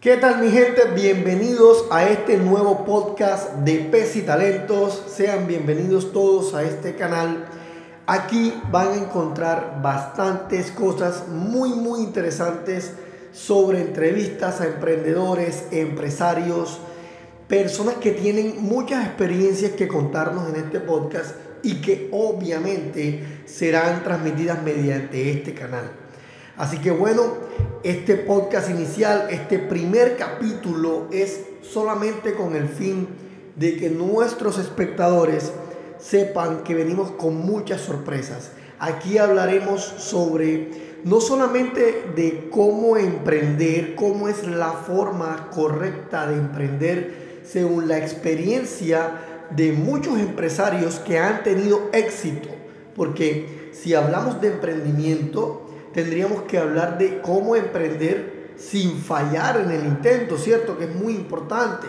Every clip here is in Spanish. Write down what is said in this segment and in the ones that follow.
¿Qué tal mi gente? Bienvenidos a este nuevo podcast de Pes y Talentos. Sean bienvenidos todos a este canal. Aquí van a encontrar bastantes cosas muy muy interesantes sobre entrevistas a emprendedores, empresarios, personas que tienen muchas experiencias que contarnos en este podcast y que obviamente serán transmitidas mediante este canal. Así que bueno, este podcast inicial, este primer capítulo es solamente con el fin de que nuestros espectadores sepan que venimos con muchas sorpresas. Aquí hablaremos sobre no solamente de cómo emprender, cómo es la forma correcta de emprender según la experiencia de muchos empresarios que han tenido éxito. Porque si hablamos de emprendimiento, tendríamos que hablar de cómo emprender sin fallar en el intento, ¿cierto? Que es muy importante.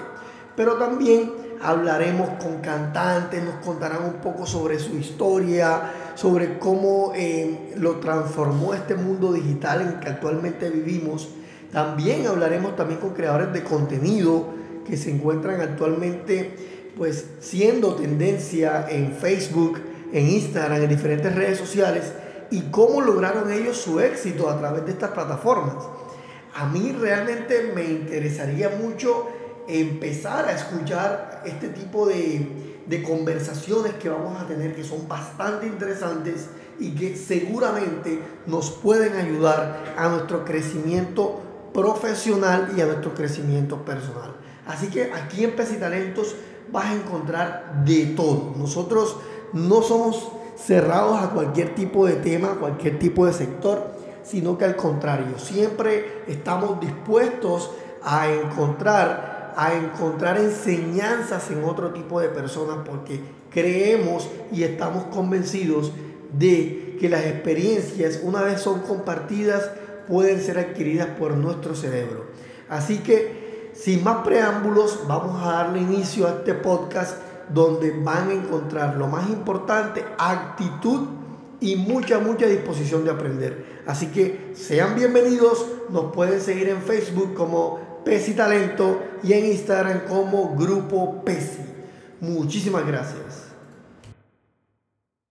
Pero también hablaremos con cantantes, nos contarán un poco sobre su historia, sobre cómo eh, lo transformó este mundo digital en que actualmente vivimos. También hablaremos también con creadores de contenido que se encuentran actualmente pues siendo tendencia en Facebook, en Instagram, en diferentes redes sociales y cómo lograron ellos su éxito a través de estas plataformas. A mí realmente me interesaría mucho empezar a escuchar este tipo de, de conversaciones que vamos a tener que son bastante interesantes y que seguramente nos pueden ayudar a nuestro crecimiento profesional y a nuestro crecimiento personal. Así que aquí en Talentos vas a encontrar de todo. Nosotros no somos cerrados a cualquier tipo de tema, cualquier tipo de sector, sino que al contrario, siempre estamos dispuestos a encontrar, a encontrar enseñanzas en otro tipo de personas porque creemos y estamos convencidos de que las experiencias, una vez son compartidas, pueden ser adquiridas por nuestro cerebro. Así que, sin más preámbulos, vamos a darle inicio a este podcast donde van a encontrar lo más importante, actitud y mucha, mucha disposición de aprender. Así que sean bienvenidos, nos pueden seguir en Facebook como Pesi Talento y en Instagram como Grupo Pesi. Muchísimas gracias.